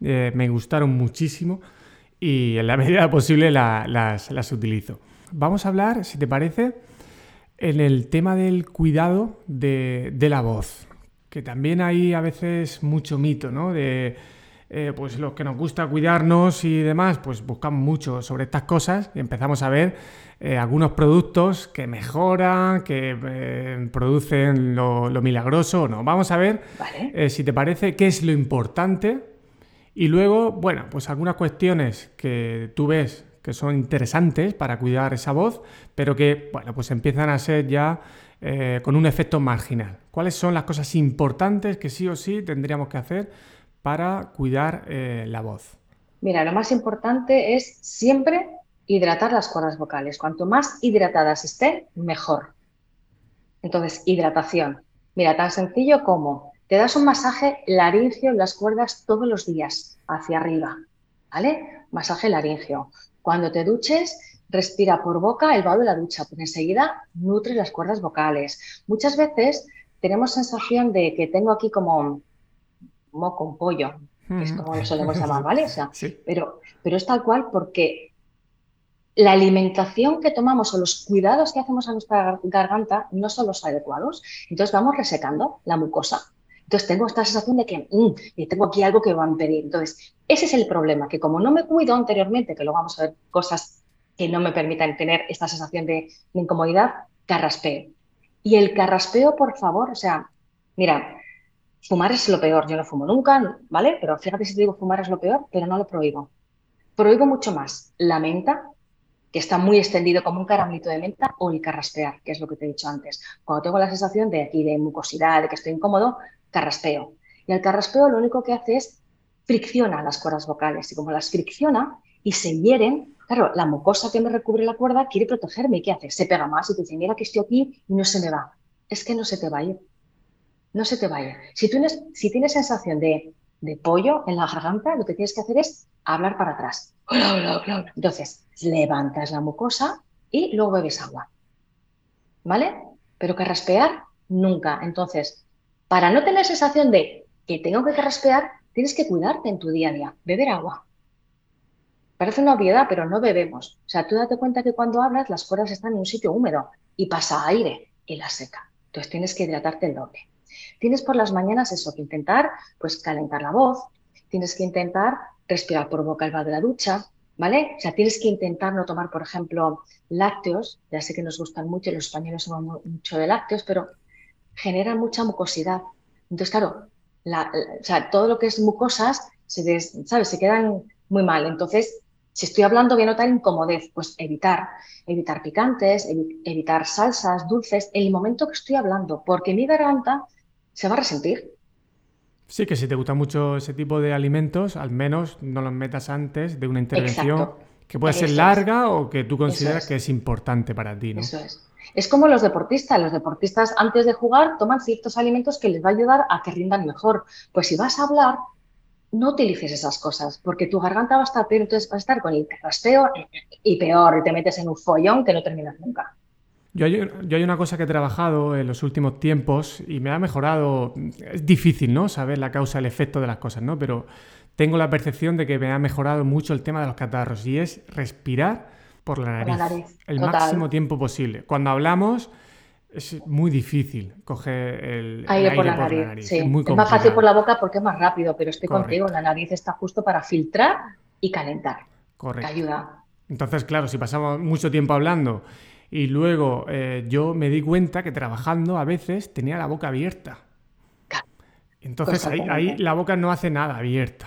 eh, me gustaron muchísimo y en la medida posible las, utilizo. Vamos a hablar, si te parece, en el tema del cuidado de, de la voz, que también hay a veces mucho mito, ¿no? De, eh, pues los que nos gusta cuidarnos y demás, pues buscamos mucho sobre estas cosas y empezamos a ver eh, algunos productos que mejoran, que eh, producen lo, milagroso o no. Vamos a ver, si te parece, qué es lo importante y luego, bueno, pues algunas cuestiones que tú ves que son interesantes para cuidar esa voz, pero que, bueno, pues empiezan a ser ya con un efecto marginal. ¿Cuáles son las cosas importantes que sí o sí tendríamos que hacer para cuidar eh, la voz? Mira, lo más importante es siempre hidratar las cuerdas vocales. Cuanto más hidratadas estén, mejor. Entonces, hidratación. Mira, tan sencillo como te das un masaje laringio en las cuerdas todos los días, hacia arriba. ¿Vale? Masaje laringio. Cuando te duches, respira por boca el vaho de la ducha, porque enseguida nutres las cuerdas vocales. Muchas veces tenemos sensación de que tengo aquí como moco, un pollo, que es como lo solemos llamar, ¿vale? pero, pero es tal cual porque la alimentación que tomamos o los cuidados que hacemos a nuestra garganta no son los adecuados. Entonces vamos resecando la mucosa. Entonces tengo esta sensación de que mm, tengo aquí algo que va a impedir. Entonces, ese es el problema, que como no me cuido anteriormente, que luego vamos a ver cosas que no me permitan tener esta sensación de, de incomodidad, carraspeo. Y el carraspeo, por favor, o sea, mira, Fumar es lo peor, yo no fumo nunca, ¿vale? Pero fíjate si te digo fumar es lo peor, pero no lo prohíbo. Prohíbo mucho más la menta, que está muy extendido como un caramelito de menta, o el carraspear, que es lo que te he dicho antes. Cuando tengo la sensación de aquí de mucosidad, de que estoy incómodo, carraspeo. Y el carraspeo lo único que hace es fricciona las cuerdas vocales y como las fricciona y se hieren, claro, la mucosa que me recubre la cuerda quiere protegerme y ¿qué hace? Se pega más y te dice, mira que estoy aquí y no se me va. Es que no se te va a ir no se te vaya. Si, si tienes sensación de, pollo en la garganta, lo que tienes que hacer es hablar para atrás. Entonces, levantas la mucosa y luego bebes agua. ¿Vale? Pero que raspear, nunca. Entonces, para no tener sensación de que tengo que raspear, tienes que cuidarte en tu día a día. Beber agua. Parece una obviedad, pero no bebemos. O sea, tú date cuenta que cuando hablas las cuerdas están en un sitio húmedo y pasa aire y la seca. Entonces tienes que hidratarte el doble. Tienes por las mañanas eso, que intentar pues calentar la voz, tienes que intentar respirar por boca el de la ducha, ¿vale? O sea, tienes que intentar no tomar, por ejemplo, lácteos, ya sé que nos gustan mucho, los españoles somos mucho de lácteos, pero generan mucha mucosidad. Entonces, claro, o sea, todo lo que es mucosas, se ¿sabes? Se quedan muy mal. Entonces, si estoy hablando voy a notar incomodez, pues evitar, evitar picantes, evitar salsas, dulces, en el momento que estoy hablando, porque mi garganta se va a resentir. Sí, que si te gusta mucho ese tipo de alimentos, al menos no los metas antes de una intervención Que puede ser larga o que tú consideras que es importante para ti, ¿no? Eso es. Es como los deportistas. Los deportistas antes de jugar toman ciertos alimentos que les va a ayudar a que rindan mejor. Pues si vas a hablar, no utilices esas cosas, porque tu garganta va a estar peor, entonces vas a estar con el rastreo y peor, y te metes en un follón que no terminas nunca. Yo hay, yo hay, una cosa que he trabajado en los últimos tiempos y me ha mejorado. Es difícil, ¿no? Saber la causa, el efecto de las cosas, ¿no? Pero tengo la percepción de que me ha mejorado mucho el tema de los catarros y es respirar por la nariz, el máximo tiempo posible. Cuando hablamos es muy difícil coger el aire, por, la, nariz. Es, más fácil por la boca porque es más rápido, pero estoy contigo, la nariz está justo para filtrar y calentar. Correcto. ayuda. Entonces, claro, si pasamos mucho tiempo hablando y luego eh, yo me di cuenta que trabajando a veces tenía la boca abierta. Entonces ahí, ahí, la boca no hace nada abierta.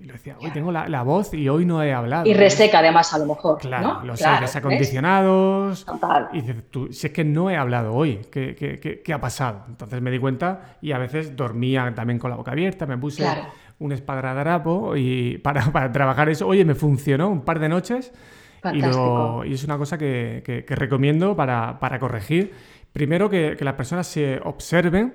Y lo decía, hoy tengo la, voz y hoy no he hablado. Y reseca además a lo mejor. Claro, los aires acondicionados. Y dices, tú, si es que no he hablado hoy, ¿qué, qué, qué, ha pasado? Entonces me di cuenta y a veces dormía también con la boca abierta, me puse un espadradrapo y para, para, trabajar eso, oye, me funcionó un par de noches. Y, y, es una cosa que, recomiendo para, para, corregir. Primero que, que las personas se observen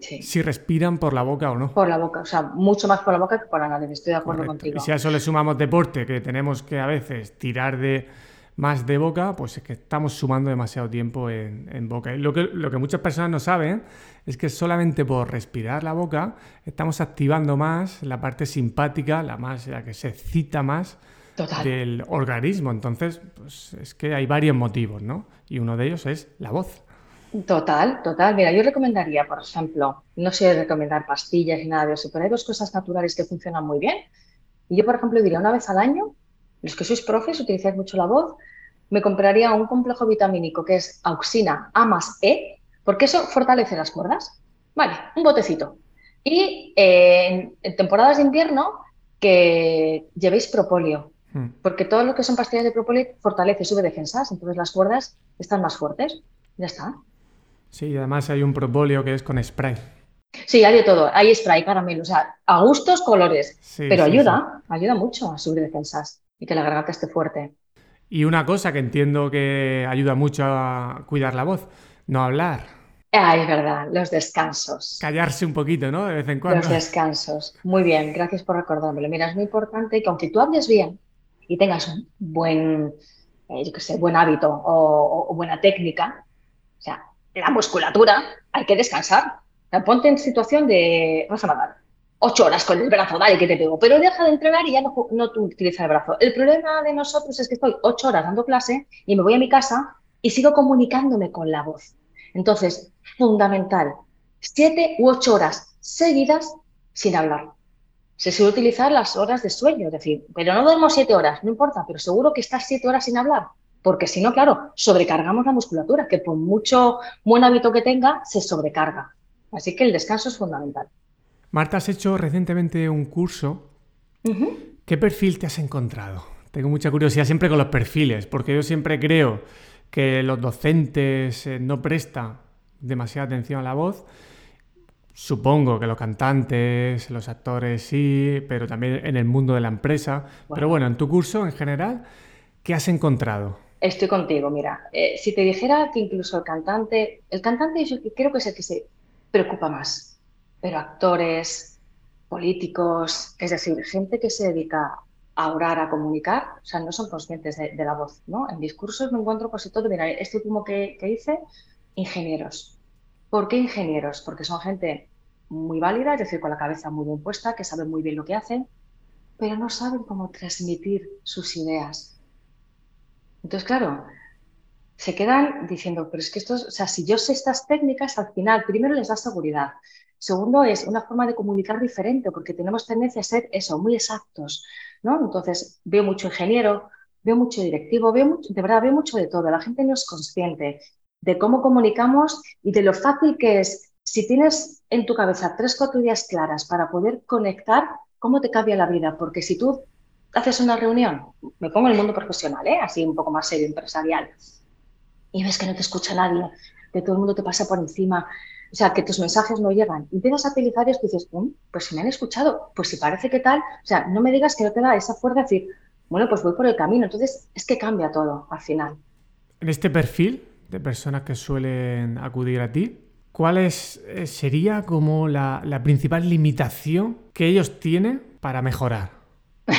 si respiran por la boca o no. Por la boca, o sea, mucho más por la boca que por la nariz, estoy de acuerdo contigo. Y si a eso le sumamos deporte, que tenemos que a veces tirar de más de boca, pues es que estamos sumando demasiado tiempo en, boca. Y lo que, lo que muchas personas no saben es que solamente por respirar la boca estamos activando más la parte simpática, la, más, la que se excita más del organismo. Entonces, pues es que hay varios motivos, ¿no? Y uno de ellos es la voz. Total, total. Mira, yo recomendaría, por ejemplo, no sé recomendar pastillas ni nada de eso, pero hay dos cosas naturales que funcionan muy bien. Y yo, por ejemplo, diría una vez al año, los que sois profes, utilizáis mucho la voz, me compraría un complejo vitamínico que es auxina A más E, porque eso fortalece las cuerdas. Vale, un botecito. Y eh, en, temporadas de invierno, que llevéis propóleo, hmm. porque todo lo que son pastillas de propóleo fortalece, sube defensas, entonces las cuerdas están más fuertes. Ya está. Sí, y además hay un propóleo que es con spray. Sí, hay de todo. Hay spray, caramelo, o sea, a gustos, colores. pero ayuda, ayuda mucho a subir defensas y que la garganta esté fuerte. Y una cosa que entiendo que ayuda mucho a cuidar la voz, no hablar. Ah, es verdad, los descansos. Callarse un poquito, ¿no? De vez en cuando. Los descansos. Muy bien, gracias por recordármelo. Mira, es muy importante que aunque tú hables bien y tengas un buen, eh, yo sé, buen hábito o, buena técnica, o sea, la musculatura, hay que descansar. ponte en situación de, vas a matar, ocho horas con el brazo, dale que te pego, pero deja de entrenar y ya no, no utilizas el brazo. El problema de nosotros es que estoy ocho horas dando clase y me voy a mi casa y sigo comunicándome con la voz. Entonces, fundamental, siete u ocho horas seguidas sin hablar. Se suele utilizar las horas de sueño, es decir, pero no duermo siete horas, no importa, pero seguro que estás siete horas sin hablar porque si no, claro, sobrecargamos la musculatura, que por mucho buen hábito que tenga, se sobrecarga. Así que el descanso es fundamental. Marta, has hecho recientemente un curso. ¿Qué perfil te has encontrado? Tengo mucha curiosidad siempre con los perfiles, porque yo siempre creo que los docentes eh, no prestan demasiada atención a la voz. Supongo que los cantantes, los actores sí, pero también en el mundo de la empresa. Pero bueno, en tu curso en general, ¿qué has encontrado? Estoy contigo, mira. Eh, si te dijera que incluso el cantante, el cantante yo creo que es el que se preocupa más, pero actores, políticos, es decir, gente que se dedica a orar, a comunicar, o sea, no son conscientes de, la voz, ¿no? En discursos me encuentro casi todo. Mira, este último que, que hice, ingenieros. ¿Por qué ingenieros? Porque son gente muy válida, es decir, con la cabeza muy bien puesta, que saben muy bien lo que hacen, pero no saben cómo transmitir sus ideas entonces, claro, se quedan diciendo, pero es que esto, o sea, si yo sé estas técnicas, al final, primero les da seguridad. Segundo, es una forma de comunicar diferente, porque tenemos tendencia a ser eso, muy exactos, ¿no? Entonces, veo mucho ingeniero, veo mucho directivo, veo mucho, de verdad, veo mucho de todo. La gente no es consciente de cómo comunicamos y de lo fácil que es, si tienes en tu cabeza tres, cuatro ideas claras para poder conectar, cómo te cambia la vida. Porque si tú haces una reunión, me pongo en el mundo profesional, ¿eh? así un poco más serio, empresarial, y ves que no te escucha nadie, que todo el mundo te pasa por encima, o sea, que tus mensajes no llegan, y empiezas a utilizar esto y dices, mm, pues si me han escuchado, pues si parece que tal, o sea, no me digas que no te da esa fuerza de decir, bueno, pues voy por el camino. Entonces, es que cambia todo al final. En este perfil de personas que suelen acudir a ti, ¿cuál eh, sería como la, principal limitación que ellos tienen para mejorar?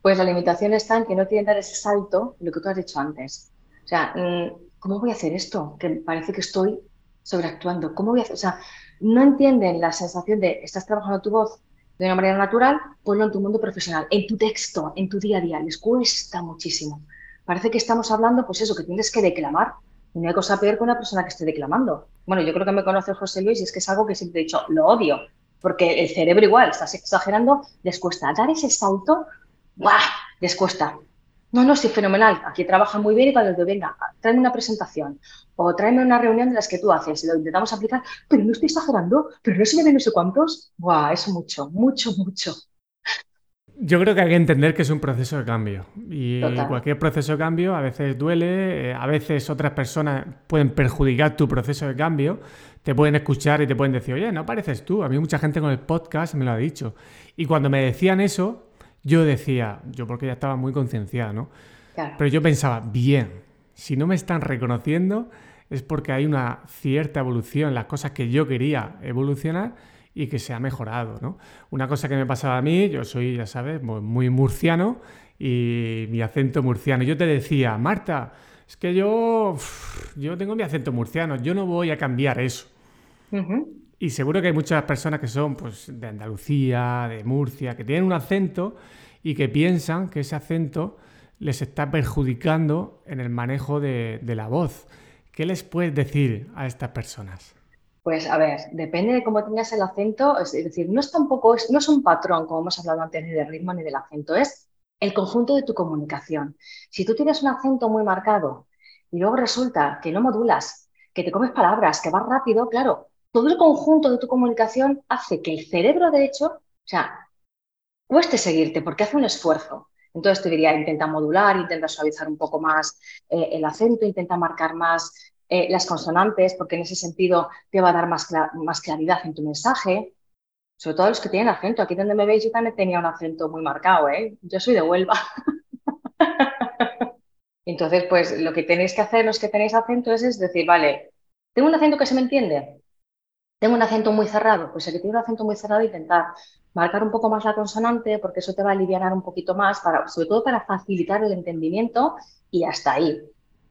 Pues la limitación está en que no quieren dar ese salto, lo que tú has dicho antes. O sea, mm, ¿cómo voy a hacer esto? Que parece que estoy sobreactuando. ¿Cómo voy a hacer? O sea, no entienden la sensación de estás trabajando tu voz de una manera natural, ponlo en tu mundo profesional, en tu texto, en tu día a día. Les cuesta muchísimo. Parece que estamos hablando, pues eso, que tienes que declamar. Y no hay cosa peor que una persona que esté declamando. Bueno, yo creo que me conoce José Luis y es que es algo que siempre he dicho, lo odio, porque el cerebro igual, estás exagerando, les cuesta dar ese salto, ¡buah! Les cuesta. No, no, sí, fenomenal. Aquí trabaja muy bien y cuando venga, tráeme una presentación o tráeme una reunión de las que tú haces y lo intentamos aplicar, pero no estoy exagerando, pero no se me ven no sé cuántos. ¡Buah! Es mucho, mucho, mucho. Yo creo que hay que entender que es un proceso de cambio y cualquier proceso de cambio a veces duele, eh, a veces otras personas pueden perjudicar tu proceso de cambio, te pueden escuchar y te pueden decir, oye, no pareces tú. A mí mucha gente con el podcast me lo ha dicho. Y cuando me decían eso, yo decía, yo porque ya estaba muy concienciada, ¿no? Pero yo pensaba, bien, si no me están reconociendo es porque hay una cierta evolución, las cosas que yo quería evolucionar y que se ha mejorado, ¿no? Una cosa que me pasaba a mí, yo soy, ya sabes, muy murciano y mi acento murciano. Yo te decía, Marta, es que yo, yo tengo mi acento murciano, yo no voy a cambiar eso. Y seguro que hay muchas personas que son pues, de Andalucía, de Murcia, que tienen un acento y que piensan que ese acento les está perjudicando en el manejo de la voz. ¿Qué les puedes decir a estas personas? Pues a ver, depende de cómo tengas el acento, es decir, no es tampoco, no es un patrón, como hemos hablado antes, ni de ritmo ni del acento, es el conjunto de tu comunicación. Si tú tienes un acento muy marcado y luego resulta que no modulas, que te comes palabras, que vas rápido, claro, todo el conjunto de tu comunicación hace que el cerebro derecho, o sea, cueste seguirte porque hace un esfuerzo. Entonces te diría, intenta modular, intenta suavizar un poco más eh, el acento, intenta marcar más eh, las consonantes, porque en ese sentido te va a dar más, más claridad en tu mensaje. Sobre todo los que tienen acento. Aquí donde me veis yo también tenía un acento muy marcado, ¿eh? Yo soy de Huelva. Entonces, pues lo que tenéis que hacer los que tenéis acento es, decir, vale, ¿tengo un acento que se me entiende? ¿Tengo un acento muy cerrado? Pues el que tiene un acento muy cerrado, intentar marcar un poco más la consonante, porque eso te va a aliviar un poquito más, para, sobre todo para facilitar el entendimiento y hasta ahí.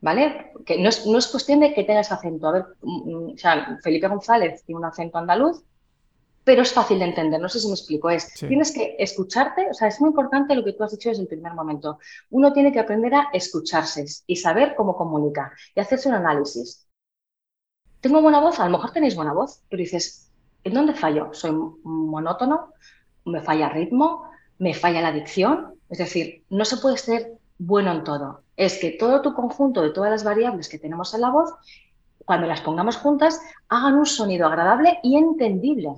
¿Vale? Que no es, no es, cuestión de que tengas acento. A ver, mm, mm, o sea, Felipe González tiene un acento andaluz, pero es fácil de entender, no sé si me explico. Es, tienes que escucharte, o sea, es muy importante lo que tú has dicho desde el primer momento. Uno tiene que aprender a escucharse y saber cómo comunicar y hacerse un análisis. ¿Tengo buena voz? A lo mejor tenéis buena voz, pero dices, ¿en dónde fallo? ¿Soy monótono? ¿Me falla ritmo? ¿Me falla la dicción? Es decir, no se puede ser bueno en todo. Es que todo tu conjunto de todas las variables que tenemos en la voz, cuando las pongamos juntas, hagan un sonido agradable y entendible.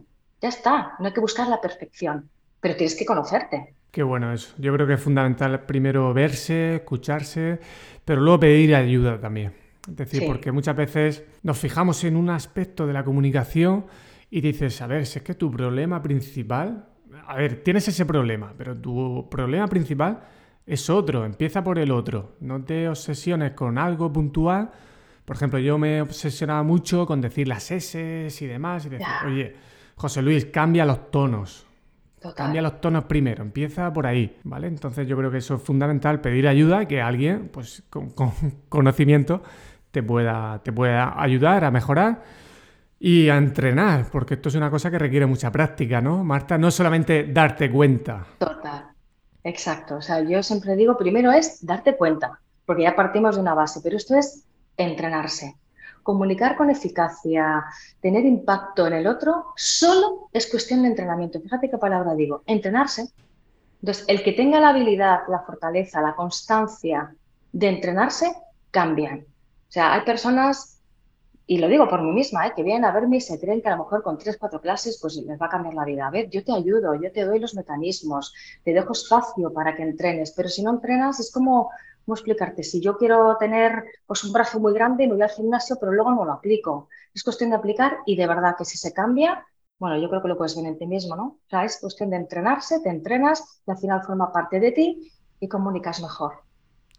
Ya está, no hay que buscar la perfección, pero tienes que conocerte. Qué bueno eso. Yo creo que es fundamental primero verse, escucharse, pero luego pedir ayuda también. Es decir, porque muchas veces nos fijamos en un aspecto de la comunicación y dices, a ver, si es que tu problema principal, a ver, tienes ese problema, pero tu problema principal es otro, empieza por el otro. No te obsesiones con algo puntual. Por ejemplo, yo me obsesionaba mucho con decir las S y demás y decir, oye, José Luis, cambia los tonos. Cambia los tonos primero, empieza por ahí, ¿vale? Entonces yo creo que eso es fundamental, pedir ayuda y que alguien, pues con, conocimiento, te pueda, te pueda ayudar a mejorar y a entrenar, porque esto es una cosa que requiere mucha práctica, ¿no, Marta? No solamente darte cuenta. Total. Exacto, o sea, yo siempre digo, primero es darte cuenta, porque ya partimos de una base, pero esto es entrenarse. Comunicar con eficacia, tener impacto en el otro, solo es cuestión de entrenamiento. Fíjate qué palabra digo, entrenarse. Entonces, el que tenga la habilidad, la fortaleza, la constancia de entrenarse, cambian. O sea, hay personas y lo digo por mí misma, ¿eh? que vienen a verme y se creen que a lo mejor con tres, cuatro clases pues les va a cambiar la vida. A ver, yo te ayudo, yo te doy los mecanismos, te dejo espacio para que entrenes, pero si no entrenas es como, ¿cómo explicarte? Si yo quiero tener pues, un brazo muy grande, me voy al gimnasio, pero luego no lo aplico. Es cuestión de aplicar y de verdad que si se cambia, bueno, yo creo que lo puedes ver en ti mismo, ¿no? O sea, es cuestión de entrenarse, te entrenas y al final forma parte de ti y comunicas mejor.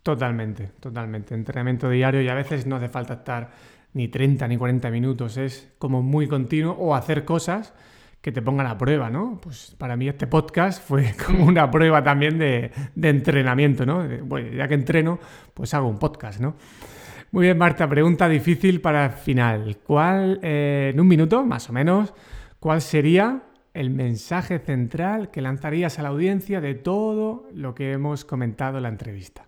Totalmente, totalmente. Entrenamiento diario y a veces no hace falta estar ni 30 ni 40 minutos, es como muy continuo o hacer cosas que te pongan a prueba, ¿no? Pues para mí este podcast fue como una prueba también de, entrenamiento, ¿no? Bueno, ya que entreno, pues hago un podcast, ¿no? Muy bien, Marta, pregunta difícil para el final. ¿Cuál, eh, en un minuto más o menos, cuál sería el mensaje central que lanzarías a la audiencia de todo lo que hemos comentado en la entrevista?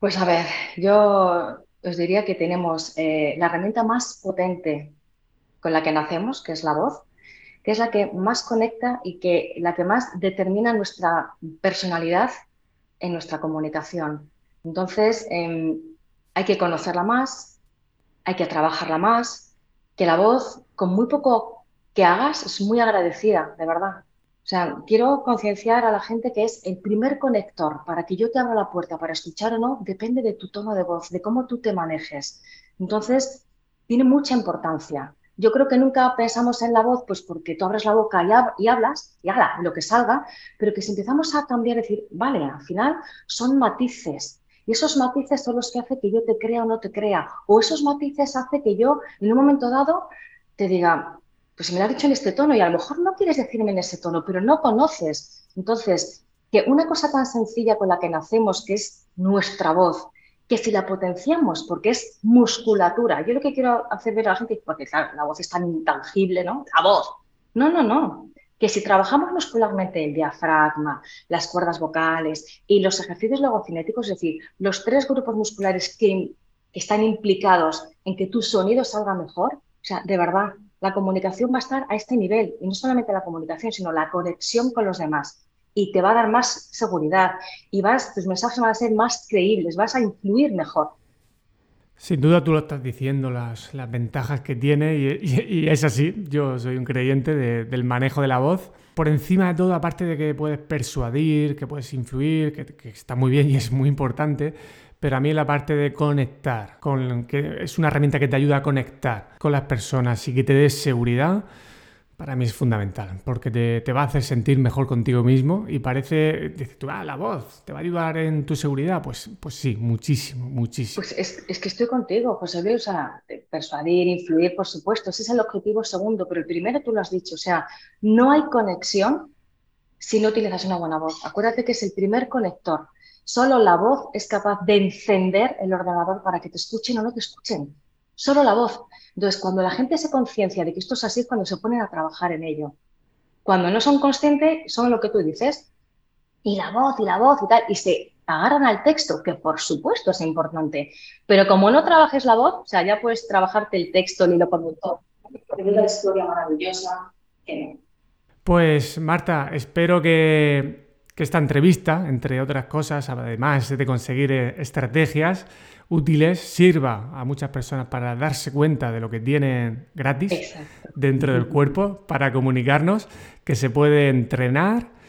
Pues a ver, yo os diría que tenemos eh, la herramienta más potente con la que nacemos, que es la voz, que es la que más conecta y que la que más determina nuestra personalidad en nuestra comunicación. Entonces, em, hay que conocerla más, hay que trabajarla más, que la voz, con muy poco que hagas, es muy agradecida, de verdad. O sea, quiero concienciar a la gente que es el primer conector para que yo te abra la puerta para escuchar o no, depende de tu tono de voz, de cómo tú te manejes. Entonces, tiene mucha importancia. Yo creo que nunca pensamos en la voz, pues porque tú abres la boca y, hablas, y habla lo que salga, pero que si empezamos a cambiar, decir, vale, al final son matices. Y esos matices son los que hacen que yo te crea o no te crea. O esos matices hacen que yo, en un momento dado, te diga, pues me lo has dicho en este tono y a lo mejor no quieres decirme en ese tono, pero no conoces. Entonces, que una cosa tan sencilla con la que nacemos, que es nuestra voz, que si la potenciamos, porque es musculatura, yo lo que quiero hacer ver a la gente, porque la voz es tan intangible, ¿no? La voz. No, no, no. Que si trabajamos muscularmente el diafragma, las cuerdas vocales y los ejercicios logocinéticos, es decir, los tres grupos musculares que, que están implicados en que tu sonido salga mejor, o sea, de verdad, la comunicación va a estar a este nivel, y no solamente la comunicación, sino la conexión con los demás y te va a dar más seguridad y vas, tus mensajes van a ser más creíbles, vas a influir mejor. Sin duda tú lo estás diciendo, las, las ventajas que tiene y, es así, yo soy un creyente del manejo de la voz. Por encima de todo, aparte de que puedes persuadir, que puedes influir, que, que está muy bien y es muy importante, pero a mí la parte de conectar, con, que es una herramienta que te ayuda a conectar con las personas y que te dé seguridad, para mí es fundamental, porque te, va a hacer sentir mejor contigo mismo y parece, dices tú, ah, la voz, ¿te va a ayudar en tu seguridad? Pues, pues sí, muchísimo, muchísimo. Pues es, que estoy contigo, José Luis, o sea, persuadir, influir, por supuesto, ese es el objetivo segundo, pero el primero tú lo has dicho, o sea, no hay conexión si no utilizas una buena voz. Acuérdate que es el primer conector. Solo la voz es capaz de encender el ordenador para que te escuchen o no te escuchen. Solo la voz. Entonces, cuando la gente se conciencia de que esto es así, cuando se ponen a trabajar en ello. Cuando no son conscientes, son lo que tú dices, y la voz, y la voz, y tal, y se agarran al texto, que por supuesto es importante. Pero como no trabajes la voz, o sea, ya puedes trabajarte el texto, el hilo conductor, una historia maravillosa Pues, Marta, espero que que esta entrevista, entre otras cosas, además de conseguir eh, estrategias útiles, sirva a muchas personas para darse cuenta de lo que tienen gratis dentro del cuerpo, para comunicarnos, que se puede entrenar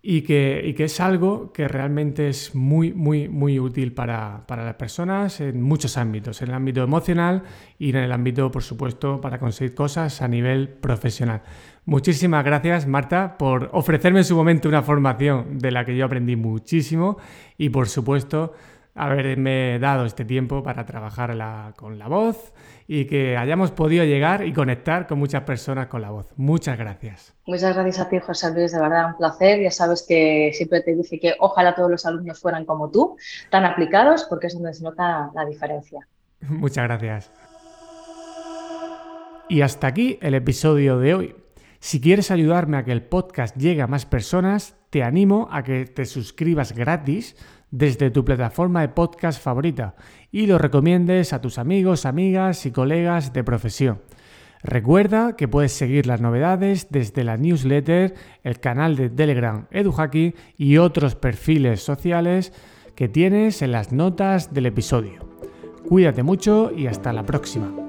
y que, que, es algo que realmente es muy, muy, muy útil para, para, las personas en muchos ámbitos, en el ámbito emocional y en el ámbito, por supuesto, para conseguir cosas a nivel profesional. Muchísimas gracias, Marta, por ofrecerme en su momento una formación de la que yo aprendí muchísimo y, por supuesto, haberme dado este tiempo para trabajar con la voz y que hayamos podido llegar y conectar con muchas personas con la voz. Muchas gracias. Muchas gracias a ti, José Luis, de verdad un placer. Ya sabes que siempre te dije que ojalá todos los alumnos fueran como tú, tan aplicados, porque es donde se nota la diferencia. Muchas gracias. Y hasta aquí el episodio de hoy. Si quieres ayudarme a que el podcast llegue a más personas, te animo a que te suscribas gratis desde tu plataforma de podcast favorita y lo recomiendes a tus amigos, amigas y colegas de profesión. Recuerda que puedes seguir las novedades desde la newsletter, el canal de Telegram EduHaki y otros perfiles sociales que tienes en las notas del episodio. Cuídate mucho y hasta la próxima.